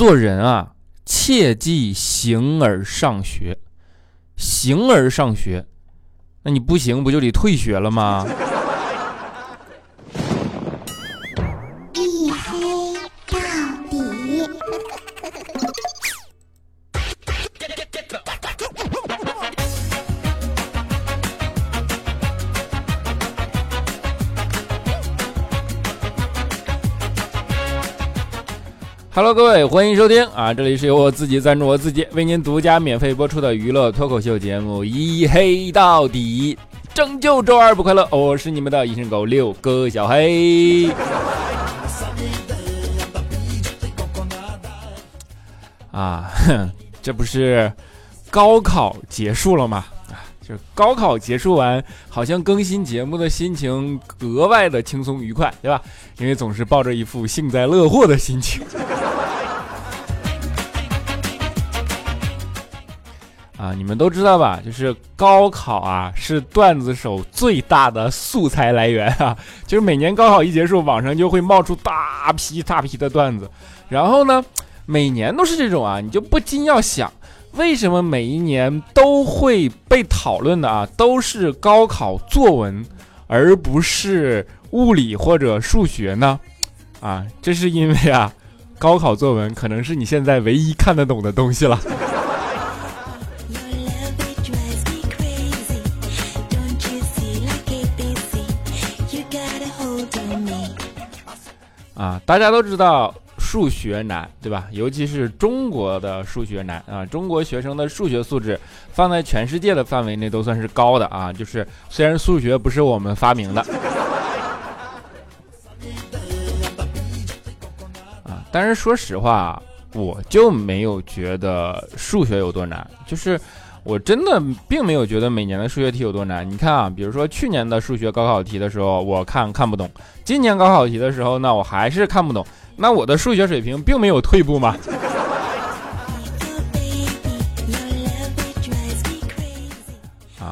做人啊，切记形而上学。形而上学，那你不行，不就得退学了吗？Hello，各位，欢迎收听啊！这里是由我自己赞助我自己，为您独家免费播出的娱乐脱口秀节目《一黑到底》，拯救周二不快乐。我是你们的隐身狗六哥小黑。啊，这不是高考结束了吗？就高考结束完，好像更新节目的心情格外的轻松愉快，对吧？因为总是抱着一副幸灾乐祸的心情。啊，你们都知道吧？就是高考啊，是段子手最大的素材来源啊。就是每年高考一结束，网上就会冒出大批大批的段子。然后呢，每年都是这种啊，你就不禁要想。为什么每一年都会被讨论的啊，都是高考作文，而不是物理或者数学呢？啊，这是因为啊，高考作文可能是你现在唯一看得懂的东西了。啊，大家都知道。数学难，对吧？尤其是中国的数学难啊！中国学生的数学素质放在全世界的范围内都算是高的啊！就是虽然数学不是我们发明的啊，但是说实话，我就没有觉得数学有多难。就是我真的并没有觉得每年的数学题有多难。你看啊，比如说去年的数学高考题的时候，我看看不懂；今年高考题的时候呢，我还是看不懂。那我的数学水平并没有退步吗？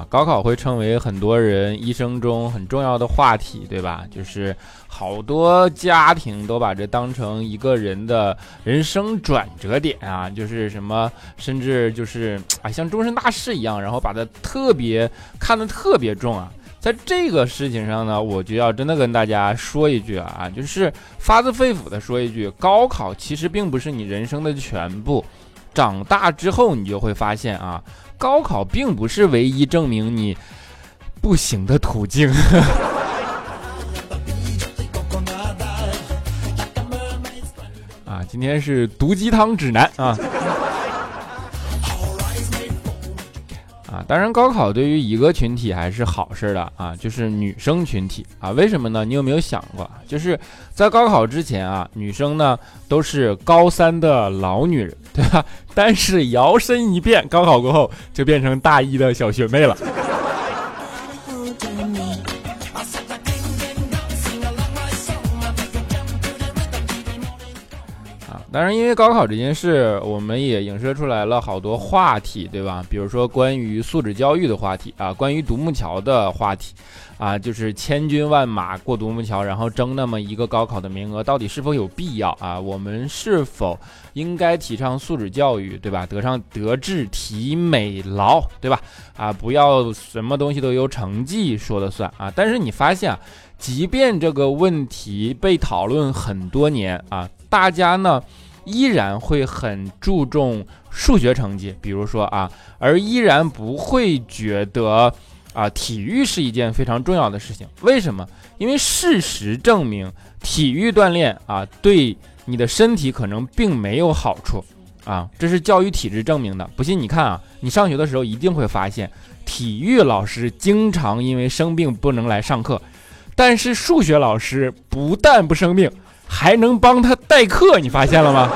高考会成为很多人一生中很重要的话题，对吧？就是好多家庭都把这当成一个人的人生转折点啊，就是什么，甚至就是啊，像终身大事一样，然后把它特别看得特别重啊。在这个事情上呢，我就要真的跟大家说一句啊，就是发自肺腑的说一句，高考其实并不是你人生的全部。长大之后，你就会发现啊，高考并不是唯一证明你不行的途径。啊，今天是毒鸡汤指南啊。当然，高考对于一个群体还是好事的啊，就是女生群体啊。为什么呢？你有没有想过，就是在高考之前啊，女生呢都是高三的老女人，对吧？但是摇身一变，高考过后就变成大一的小学妹了。当然，因为高考这件事，我们也影射出来了好多话题，对吧？比如说关于素质教育的话题啊，关于独木桥的话题，啊，就是千军万马过独木桥，然后争那么一个高考的名额，到底是否有必要啊？我们是否应该提倡素质教育，对吧？德上德智体美劳，对吧？啊，不要什么东西都由成绩说了算啊！但是你发现啊，即便这个问题被讨论很多年啊。大家呢依然会很注重数学成绩，比如说啊，而依然不会觉得啊体育是一件非常重要的事情。为什么？因为事实证明，体育锻炼啊对你的身体可能并没有好处啊，这是教育体制证明的。不信你看啊，你上学的时候一定会发现，体育老师经常因为生病不能来上课，但是数学老师不但不生病。还能帮他代课，你发现了吗？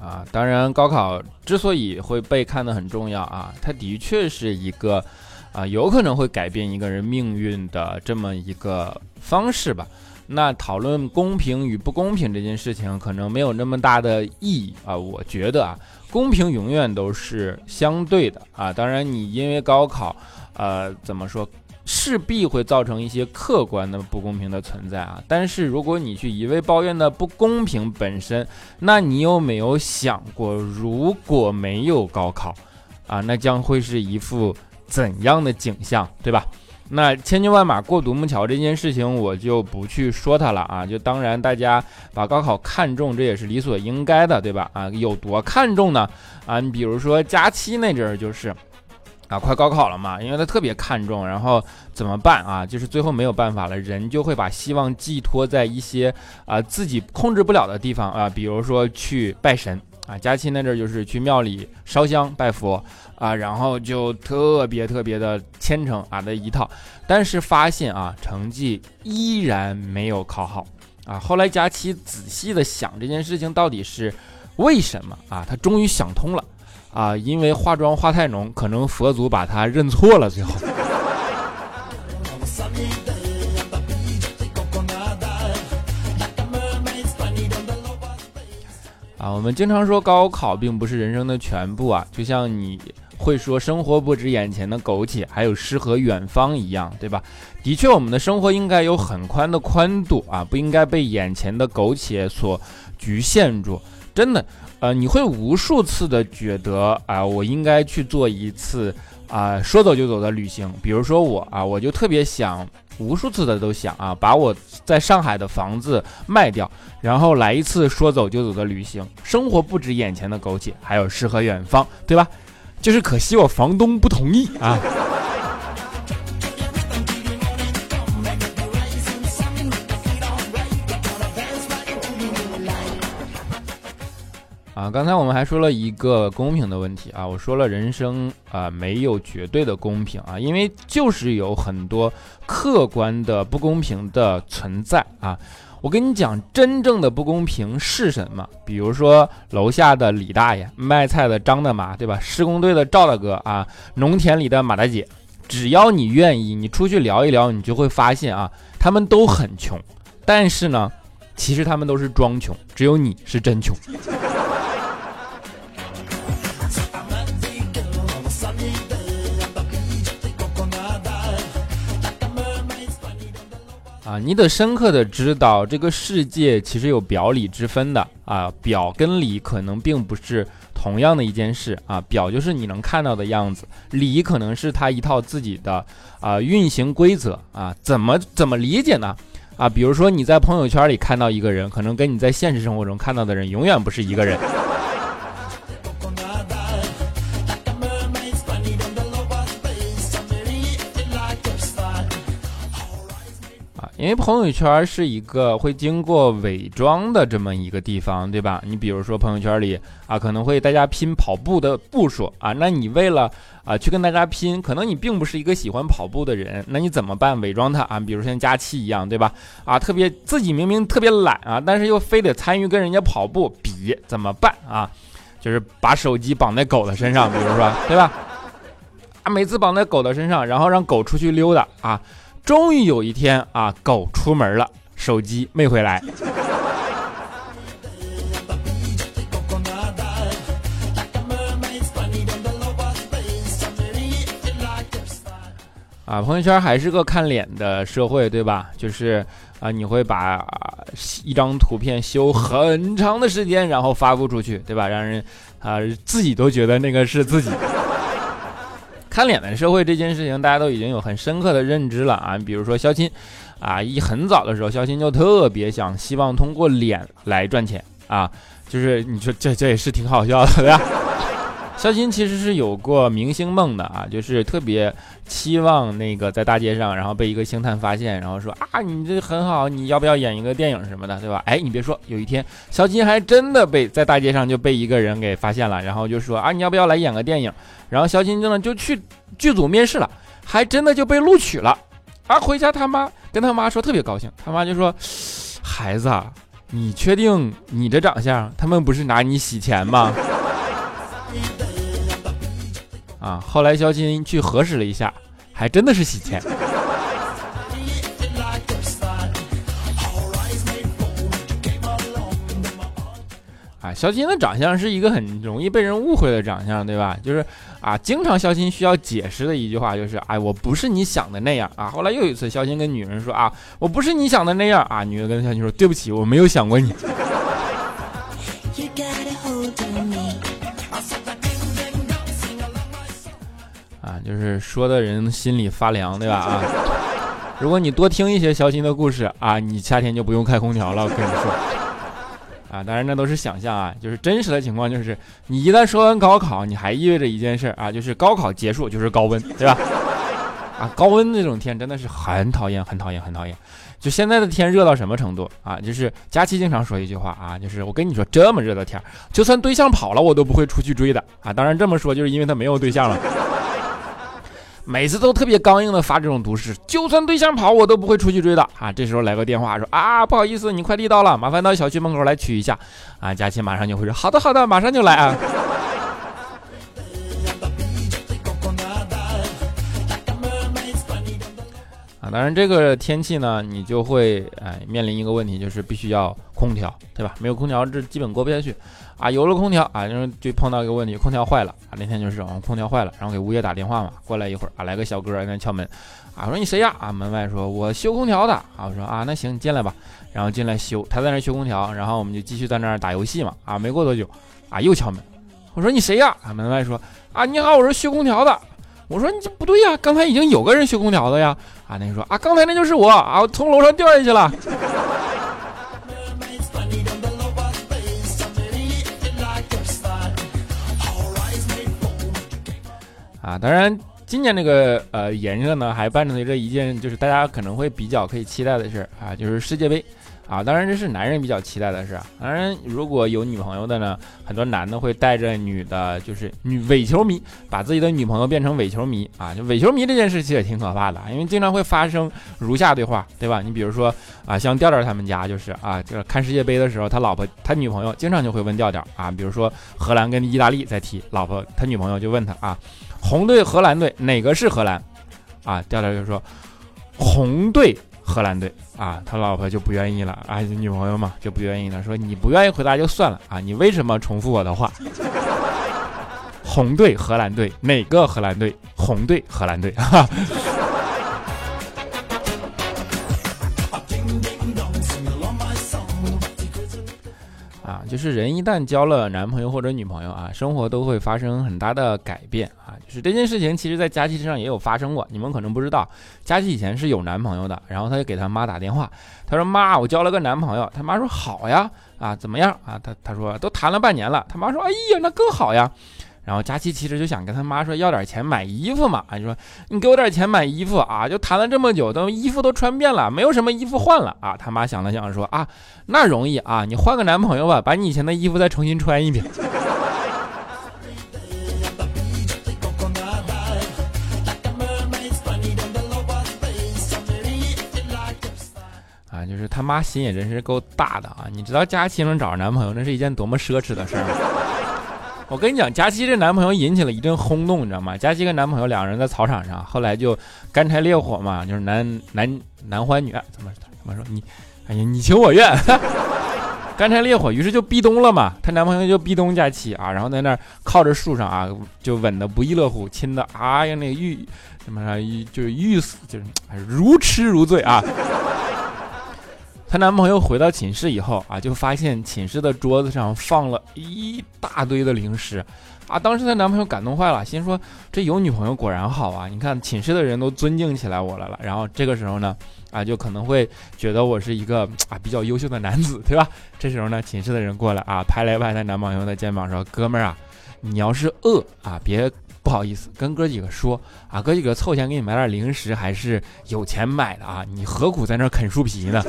啊，当然，高考之所以会被看得很重要啊，它的确是一个啊，有可能会改变一个人命运的这么一个方式吧。那讨论公平与不公平这件事情，可能没有那么大的意义啊。我觉得啊，公平永远都是相对的啊。当然，你因为高考，呃，怎么说？势必会造成一些客观的不公平的存在啊！但是如果你去一味抱怨的不公平本身，那你有没有想过，如果没有高考啊，那将会是一副怎样的景象，对吧？那千军万马过独木桥这件事情，我就不去说它了啊！就当然大家把高考看重，这也是理所应该的，对吧？啊，有多看重呢？啊，你比如说假期那阵儿就是。啊，快高考了嘛，因为他特别看重，然后怎么办啊？就是最后没有办法了，人就会把希望寄托在一些啊自己控制不了的地方啊，比如说去拜神啊，假期那阵儿就是去庙里烧香拜佛啊，然后就特别特别的虔诚啊的一套，但是发现啊成绩依然没有考好啊。后来佳琪仔细的想这件事情到底是为什么啊？他终于想通了。啊，因为化妆化太浓，可能佛祖把他认错了。最后，啊，我们经常说高考并不是人生的全部啊，就像你会说生活不止眼前的苟且，还有诗和远方一样，对吧？的确，我们的生活应该有很宽的宽度啊，不应该被眼前的苟且所局限住。真的。呃，你会无数次的觉得啊，我应该去做一次啊，说走就走的旅行。比如说我啊，我就特别想，无数次的都想啊，把我在上海的房子卖掉，然后来一次说走就走的旅行。生活不止眼前的苟且，还有诗和远方，对吧？就是可惜我房东不同意啊。刚才我们还说了一个公平的问题啊，我说了人生啊没有绝对的公平啊，因为就是有很多客观的不公平的存在啊。我跟你讲，真正的不公平是什么？比如说楼下的李大爷，卖菜的张大妈，对吧？施工队的赵大哥啊，农田里的马大姐，只要你愿意，你出去聊一聊，你就会发现啊，他们都很穷，但是呢，其实他们都是装穷，只有你是真穷。啊，你得深刻的知道，这个世界其实有表里之分的啊，表跟里可能并不是同样的一件事啊，表就是你能看到的样子，里可能是它一套自己的啊运行规则啊，怎么怎么理解呢？啊，比如说你在朋友圈里看到一个人，可能跟你在现实生活中看到的人永远不是一个人。因为朋友圈是一个会经过伪装的这么一个地方，对吧？你比如说朋友圈里啊，可能会大家拼跑步的步数啊，那你为了啊去跟大家拼，可能你并不是一个喜欢跑步的人，那你怎么办？伪装他啊，比如像佳期一样，对吧？啊，特别自己明明特别懒啊，但是又非得参与跟人家跑步比，怎么办啊？就是把手机绑在狗的身上，比如说，对吧？啊，每次绑在狗的身上，然后让狗出去溜达啊。终于有一天啊，狗出门了，手机没回来。啊，朋友圈还是个看脸的社会，对吧？就是啊，你会把一张图片修很长的时间，然后发布出去，对吧？让人啊自己都觉得那个是自己。看脸的社会这件事情，大家都已经有很深刻的认知了啊。比如说肖钦，啊，一很早的时候，肖钦就特别想希望通过脸来赚钱啊。就是你说这这也是挺好笑的，对吧？肖钦其实是有过明星梦的啊，就是特别期望那个在大街上，然后被一个星探发现，然后说啊，你这很好，你要不要演一个电影什么的，对吧？哎，你别说，有一天肖钦还真的被在大街上就被一个人给发现了，然后就说啊，你要不要来演个电影？然后肖钦真的就去剧组面试了，还真的就被录取了。啊，回家他妈跟他妈说特别高兴，他妈就说，孩子，啊，你确定你这长相，他们不是拿你洗钱吗？啊，后来肖卿去核实了一下，还真的是洗钱。啊，肖卿的长相是一个很容易被人误会的长相，对吧？就是啊，经常肖卿需要解释的一句话就是：哎，我不是你想的那样啊。后来又一次，肖卿跟女人说：啊，我不是你想的那样啊。女人跟肖卿说：对不起，我没有想过你。就是说的人心里发凉，对吧？啊，如果你多听一些消心的故事啊，你夏天就不用开空调了，我跟你说。啊，当然那都是想象啊，就是真实的情况就是，你一旦说完高考，你还意味着一件事啊，就是高考结束就是高温，对吧？啊，高温这种天真的是很讨厌，很讨厌，很讨厌。就现在的天热到什么程度啊？就是佳期经常说一句话啊，就是我跟你说，这么热的天，就算对象跑了，我都不会出去追的啊。当然这么说就是因为他没有对象了。每次都特别刚硬的发这种毒誓，就算对象跑，我都不会出去追的啊！这时候来个电话说啊，不好意思，你快递到了，麻烦到小区门口来取一下啊！佳琪马上就会说好的好的，马上就来啊！啊，当然这个天气呢，你就会哎面临一个问题，就是必须要空调，对吧？没有空调，这基本过不下去。啊，有了空调啊，然后就碰到一个问题，空调坏了啊。那天就是啊空调坏了，然后给物业打电话嘛，过来一会儿啊，来个小哥在那敲门，啊，我说你谁呀？啊，门外说我修空调的啊，我说啊，那行你进来吧，然后进来修，他在那修空调，然后我们就继续在那儿打游戏嘛，啊，没过多久啊，又敲门，我说你谁呀？啊，门外说啊，你好，我是修空调的，我说你这不对呀，刚才已经有个人修空调的呀，啊，那个说啊，刚才那就是我啊，我从楼上掉下去了。啊，当然，今年这个呃炎热呢，还伴随着一件就是大家可能会比较可以期待的事啊，就是世界杯啊。当然，这是男人比较期待的事。当然，如果有女朋友的呢，很多男的会带着女的，就是女伪球迷，把自己的女朋友变成伪球迷啊。就伪球迷这件事其实也挺可怕的，因为经常会发生如下对话，对吧？你比如说啊，像调调他们家就是啊，就是看世界杯的时候，他老婆他女朋友经常就会问调调啊，比如说荷兰跟意大利在踢，老婆他女朋友就问他啊。红队、荷兰队哪个是荷兰？啊，调调就说红队、荷兰队啊，他老婆就不愿意了啊，女朋友嘛就不愿意了，说你不愿意回答就算了啊，你为什么重复我的话？红队、荷兰队哪个荷兰队？红队、荷兰队哈。就是人一旦交了男朋友或者女朋友啊，生活都会发生很大的改变啊。就是这件事情，其实在佳琪身上也有发生过，你们可能不知道。佳琪以前是有男朋友的，然后她就给她妈打电话，她说：“妈，我交了个男朋友。”她妈说：“好呀，啊，怎么样啊？”她她说：“都谈了半年了。”她妈说：“哎呀，那更好呀。”然后佳琪其实就想跟他妈说要点钱买衣服嘛，啊，就说你给我点钱买衣服啊，就谈了这么久，都衣服都穿遍了，没有什么衣服换了啊。他妈想了想说啊，那容易啊，你换个男朋友吧，把你以前的衣服再重新穿一遍。啊，就是他妈心也真是够大的啊，你知道佳琪能找着男朋友，那是一件多么奢侈的事吗？我跟你讲，佳期这男朋友引起了一阵轰动，你知道吗？佳期跟男朋友两个人在草场上，后来就干柴烈火嘛，就是男男男欢女爱，怎么怎么说你？哎呀，你情我愿，干柴烈火，于是就壁咚了嘛。她男朋友就壁咚佳期啊，然后在那儿靠着树上啊，就吻的不亦乐乎，亲的哎呀那个欲什么就是欲死，就是如痴如醉啊。她男朋友回到寝室以后啊，就发现寝室的桌子上放了一大堆的零食，啊，当时她男朋友感动坏了，心说这有女朋友果然好啊！你看寝室的人都尊敬起来我来了。然后这个时候呢，啊，就可能会觉得我是一个啊比较优秀的男子，对吧？这时候呢，寝室的人过来啊，拍了一拍她男朋友的肩膀说：“哥们儿啊，你要是饿啊，别不好意思跟哥几个说啊，哥几个凑钱给你买点零食，还是有钱买的啊，你何苦在那啃树皮呢？”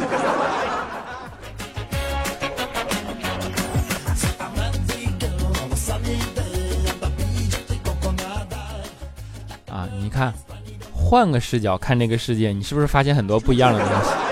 看，换个视角看这个世界，你是不是发现很多不一样的东西？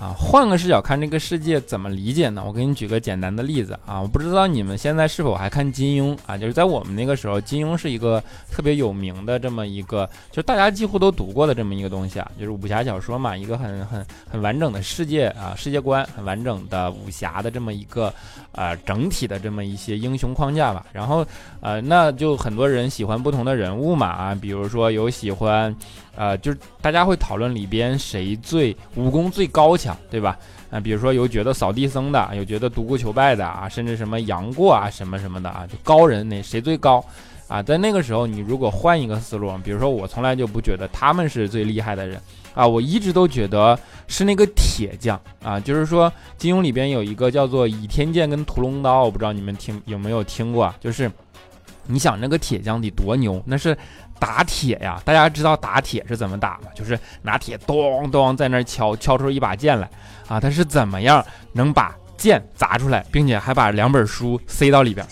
啊，换个视角看这个世界怎么理解呢？我给你举个简单的例子啊，我不知道你们现在是否还看金庸啊？就是在我们那个时候，金庸是一个特别有名的这么一个，就大家几乎都读过的这么一个东西啊，就是武侠小说嘛，一个很很很完整的世界啊，世界观很完整的武侠的这么一个呃整体的这么一些英雄框架吧。然后呃，那就很多人喜欢不同的人物嘛啊，比如说有喜欢。呃，就是大家会讨论里边谁最武功最高强，对吧？啊，比如说有觉得扫地僧的，有觉得独孤求败的啊，甚至什么杨过啊，什么什么的啊，就高人那谁最高啊？在那个时候，你如果换一个思路，比如说我从来就不觉得他们是最厉害的人啊，我一直都觉得是那个铁匠啊，就是说金庸里边有一个叫做倚天剑跟屠龙刀，我不知道你们听有没有听过，就是你想那个铁匠得多牛，那是。打铁呀，大家知道打铁是怎么打吗？就是拿铁咚咚在那敲，敲出一把剑来啊！他是怎么样能把剑砸出来，并且还把两本书塞到里边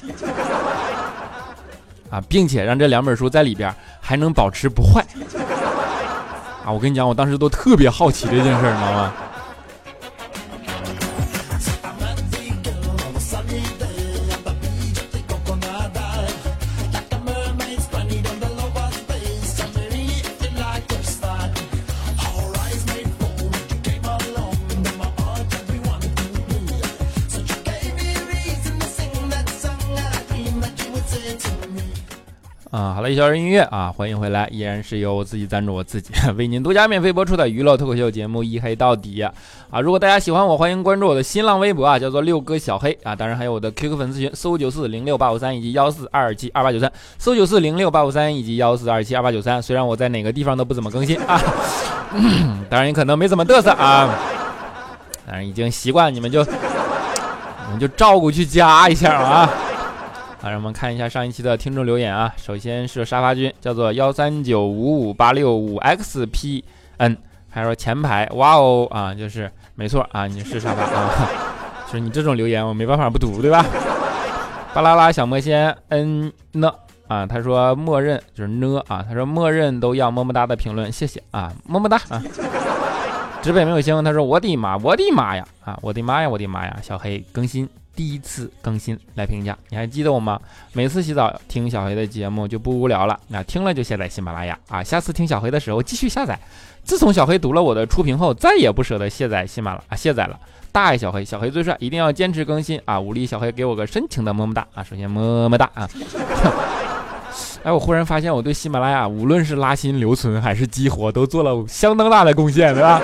啊，并且让这两本书在里边还能保持不坏啊！我跟你讲，我当时都特别好奇这件事，你知道吗？一小时音乐啊，欢迎回来，依然是由我自己赞助我自己，为您独家免费播出的娱乐脱口秀节目《一黑到底》啊！如果大家喜欢我，欢迎关注我的新浪微博啊，叫做六哥小黑啊，当然还有我的 QQ 粉丝群四五九四零六八五三以及幺四二七二八九三四五九四零六八五三以及幺四二七二八九三。虽然我在哪个地方都不怎么更新啊，当然也可能没怎么嘚瑟啊，但是已经习惯，你们就你们就照顾去加一下啊。好，让我们看一下上一期的听众留言啊。首先是沙发君，叫做幺三九五五八六五 xpn，还说前排，哇哦啊，就是没错啊，你是沙发啊，就是你这种留言我没办法不读，对吧？巴啦啦小魔仙 n 呢啊，他说默认就是呢啊，他说默认都要么么哒的评论，谢谢啊，么么哒啊。直北没有星，他说我的妈，我的妈呀啊，我的妈呀，我的妈呀，小黑更新。第一次更新来评价，你还记得我吗？每次洗澡听小黑的节目就不无聊了，那听了就下载喜马拉雅啊。下次听小黑的时候继续下载。自从小黑读了我的初评后，再也不舍得卸载喜马拉啊，卸载了。大爱小黑，小黑最帅，一定要坚持更新啊！武力小黑给我个深情的么么哒啊！首先么么哒啊！哎，我忽然发现我对喜马拉雅无论是拉新留存还是激活都做了相当大的贡献，对吧？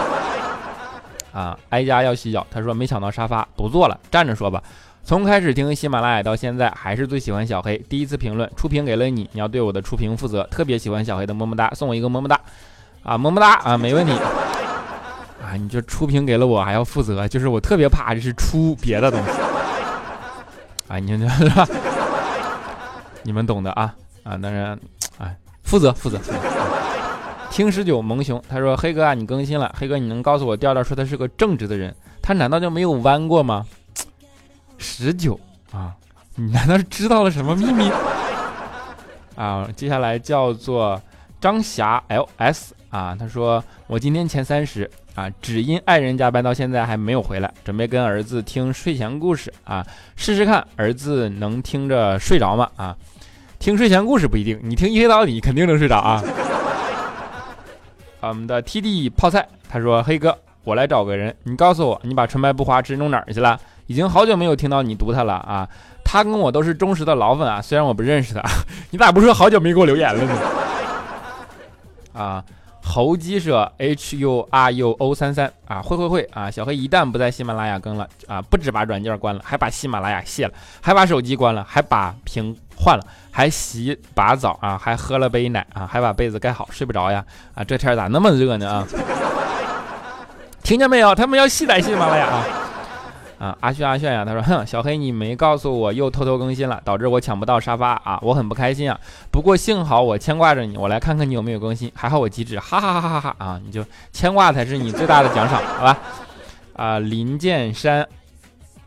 啊，哀家要洗脚，他说没抢到沙发，不坐了，站着说吧。从开始听喜马拉雅到现在，还是最喜欢小黑。第一次评论出评给了你，你要对我的出评负责。特别喜欢小黑的么么哒，送我一个么么哒，啊么么哒啊，没问题。啊，你这出评给了我还要负责，就是我特别怕这是出别的东西。啊，你们 是吧？你们懂的啊啊，当然，哎，负责负责。听十九萌熊，他说黑哥啊，你更新了，黑哥你能告诉我调调说他是个正直的人，他难道就没有弯过吗？十九啊，你难道是知道了什么秘密 啊？接下来叫做张霞 L S 啊，他说我今天前三十啊，只因爱人加班到现在还没有回来，准备跟儿子听睡前故事啊，试试看儿子能听着睡着吗？啊，听睡前故事不一定，你听一黑到底肯定能睡着啊。我们的 T D 泡菜他说黑哥，我来找个人，你告诉我你把纯白不花痴弄哪儿去了？已经好久没有听到你读他了啊！他跟我都是忠实的老粉啊，虽然我不认识他，你咋不说好久没给我留言了呢？啊，猴鸡舍 H U R U O 三三啊，会会会啊！小黑一旦不在喜马拉雅更了啊，不止把软件关了，还把喜马拉雅卸了，还把手机关了，还把屏换了，还洗把澡啊，还喝了杯奶啊，还把被子盖好，睡不着呀！啊，这天咋那么热呢啊？听见没有？他们要卸载喜马拉雅啊！啊，阿炫阿炫呀，他说，哼，小黑你没告诉我又偷偷更新了，导致我抢不到沙发啊，我很不开心啊。不过幸好我牵挂着你，我来看看你有没有更新，还好我机智，哈哈哈哈哈哈啊，你就牵挂才是你最大的奖赏，好吧？啊，林剑山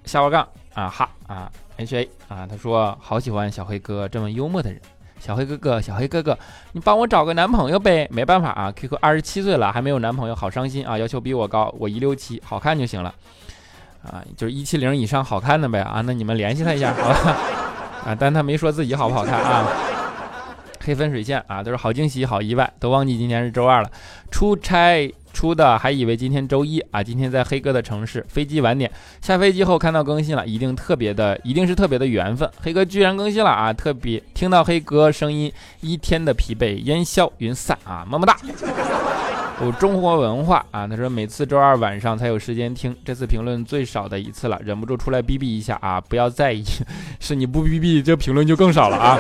下划杠啊哈啊 H A 啊，他说好喜欢小黑哥这么幽默的人，小黑哥哥，小黑哥哥，你帮我找个男朋友呗？没办法啊，QQ 二十七岁了还没有男朋友，好伤心啊！要求比我高，我一六七，好看就行了啊，就是一七零以上好看的呗啊，那你们联系他一下好吧？啊，但他没说自己好不好看啊。黑分水线啊，都是好惊喜，好意外，都忘记今天是周二了。出差出的还以为今天周一啊，今天在黑哥的城市，飞机晚点，下飞机后看到更新了，一定特别的，一定是特别的缘分。黑哥居然更新了啊，特别听到黑哥声音，一天的疲惫烟消云散啊，么么哒。有中国文化啊，他说每次周二晚上才有时间听，这次评论最少的一次了，忍不住出来逼逼一下啊，不要在意，是你不逼逼，这评论就更少了啊。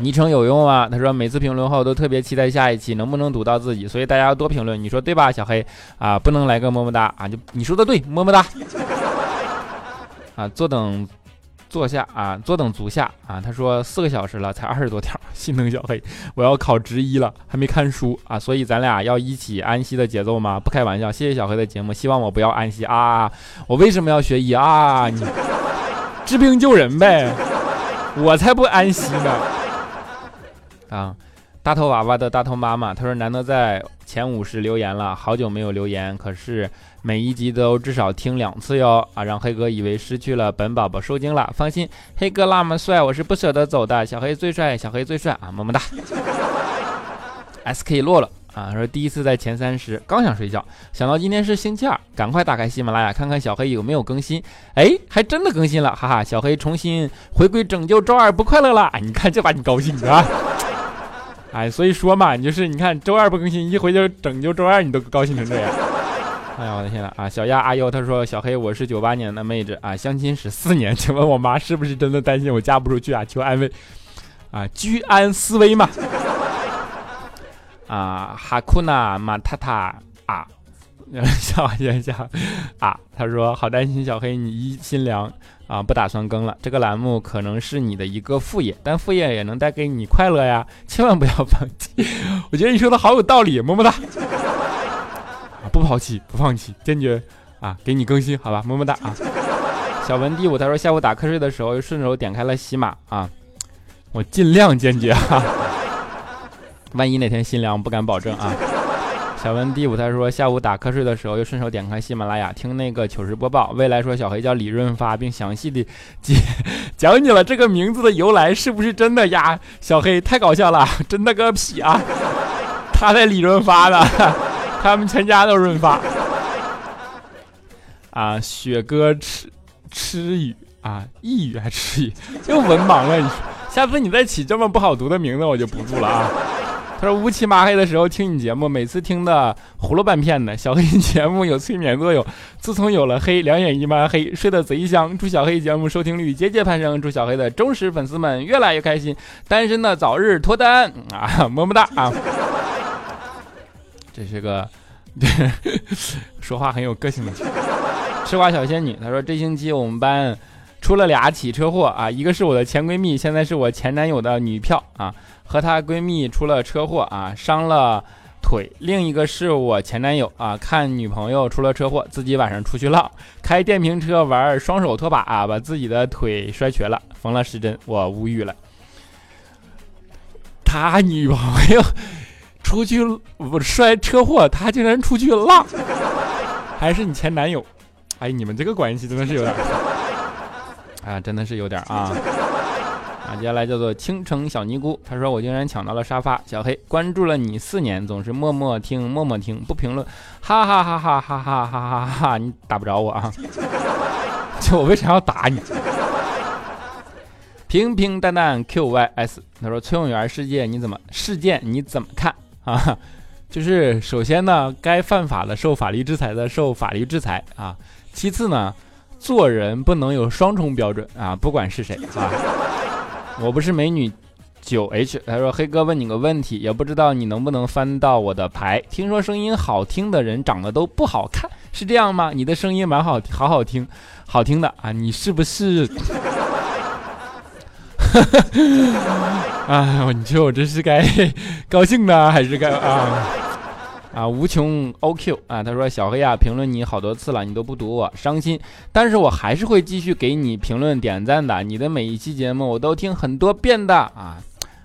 昵称有用吗？他说每次评论后都特别期待下一期能不能读到自己，所以大家要多评论，你说对吧，小黑啊？不能来个么么哒啊？就你说的对，么么哒啊！坐等坐下啊，坐等足下啊！他说四个小时了，才二十多条，心疼小黑，我要考职一了，还没看书啊，所以咱俩要一起安息的节奏吗？不开玩笑，谢谢小黑的节目，希望我不要安息啊！我为什么要学医啊？你治病救人呗，我才不安息呢！啊，大头娃娃的大头妈妈，他说难得在前五十留言了，好久没有留言，可是每一集都至少听两次哟。啊，让黑哥以为失去了本宝宝受惊了，放心，黑哥那么帅，我是不舍得走的。小黑最帅，小黑最帅啊，么么哒。S K 落了啊，说第一次在前三十，刚想睡觉，想到今天是星期二，赶快打开喜马拉雅看看小黑有没有更新。哎，还真的更新了，哈哈，小黑重新回归拯救周二不快乐了。你看这把你高兴的。哎，所以说嘛，你就是你看周二不更新，一回就拯救周二，你都高兴成这样。哎呀，我的天呐！啊，小丫阿优他说小黑我是九八年的妹子啊，相亲十四年，请问我妈是不是真的担心我嫁不出去啊？求安慰啊，居安思危嘛。啊，哈库纳马塔塔啊，笑一下啊，他说好担心小黑你一心凉。啊，不打算更了。这个栏目可能是你的一个副业，但副业也能带给你快乐呀，千万不要放弃。我觉得你说的好有道理，么么哒。啊，不抛弃，不放弃，坚决啊，给你更新，好吧，么么哒啊。小文第五他说下午打瞌睡的时候又顺手点开了喜马啊，我尽量坚决哈，万一哪天心凉不敢保证啊。小文第五，他说下午打瞌睡的时候，又顺手点开喜马拉雅听那个糗事播报。未来说小黑叫李润发，并详细的讲 讲解了这个名字的由来，是不是真的呀？小黑太搞笑了，真的个屁啊！他在李润发呢，他们全家都润发。啊，雪哥吃吃语啊，一语还吃语，又文盲了。你下次你再起这么不好读的名字，我就不住了啊。他说乌漆麻黑的时候听你节目，每次听的糊了半片的。小黑节目有催眠作用，自从有了黑，两眼一般黑，睡得贼香。祝小黑节目收听率节节攀升，祝小黑的忠实粉丝们越来越开心，单身的早日脱单啊！么么哒啊！这是个对说话很有个性的吃瓜小仙女。他说这星期我们班出了俩起车祸啊，一个是我的前闺蜜，现在是我前男友的女票啊。和她闺蜜出了车祸啊，伤了腿。另一个是我前男友啊，看女朋友出了车祸，自己晚上出去浪，开电瓶车玩双手拖把啊，把自己的腿摔瘸了，缝了十针。我无语了。他女朋友出去不摔车祸，他竟然出去浪，还是你前男友？哎，你们这个关系真的是有点，啊，真的是有点啊。啊，接下来叫做倾城小尼姑，他说我竟然抢到了沙发。小黑关注了你四年，总是默默听，默默听，不评论，哈哈哈哈哈哈哈哈哈！你打不着我啊？就我为啥要打你？平平淡淡 QYS，他说崔永元事件你怎么事件你怎么看啊？就是首先呢，该犯法的受法律制裁的受法律制裁啊。其次呢，做人不能有双重标准啊，不管是谁啊。我不是美女，九 H。他说：“黑哥问你个问题，也不知道你能不能翻到我的牌。听说声音好听的人长得都不好看，是这样吗？你的声音蛮好，好好听，好听的啊！你是不是？啊，你说我这是该 高兴呢，还是该啊？”啊，无穷 OQ 啊，他说小黑啊，评论你好多次了，你都不读我，伤心。但是我还是会继续给你评论点赞的。你的每一期节目我都听很多遍的啊，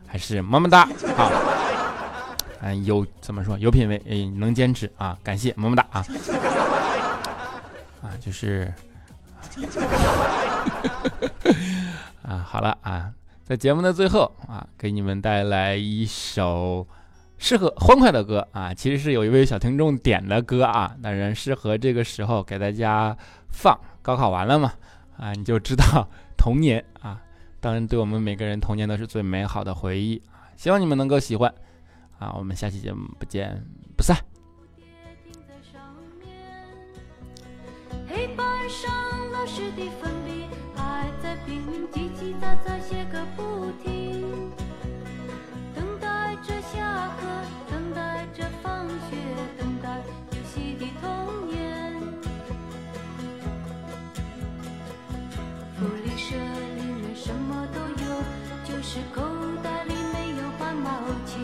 还是么么哒啊！嗯，有怎么说有品位，哎，能坚持啊，感谢么么哒啊！啊，就是啊，好了啊，在节目的最后啊，给你们带来一首适合欢快的歌啊，其实是有一位小听众点的歌啊，当然适合这个时候给大家放。高考完了嘛，啊，你就知道童年啊，当然对我们每个人童年都是最美好的回忆啊，希望你们能够喜欢。啊，我们下期节目不见不散。黑板上老师的粉笔还在拼命是口袋里没有半毛钱。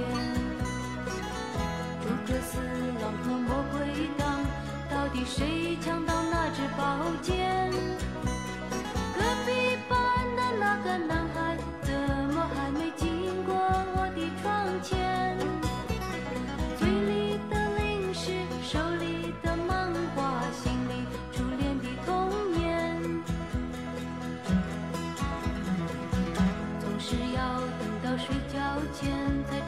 诸葛四郎和魔鬼党，到底谁抢到那支宝剑？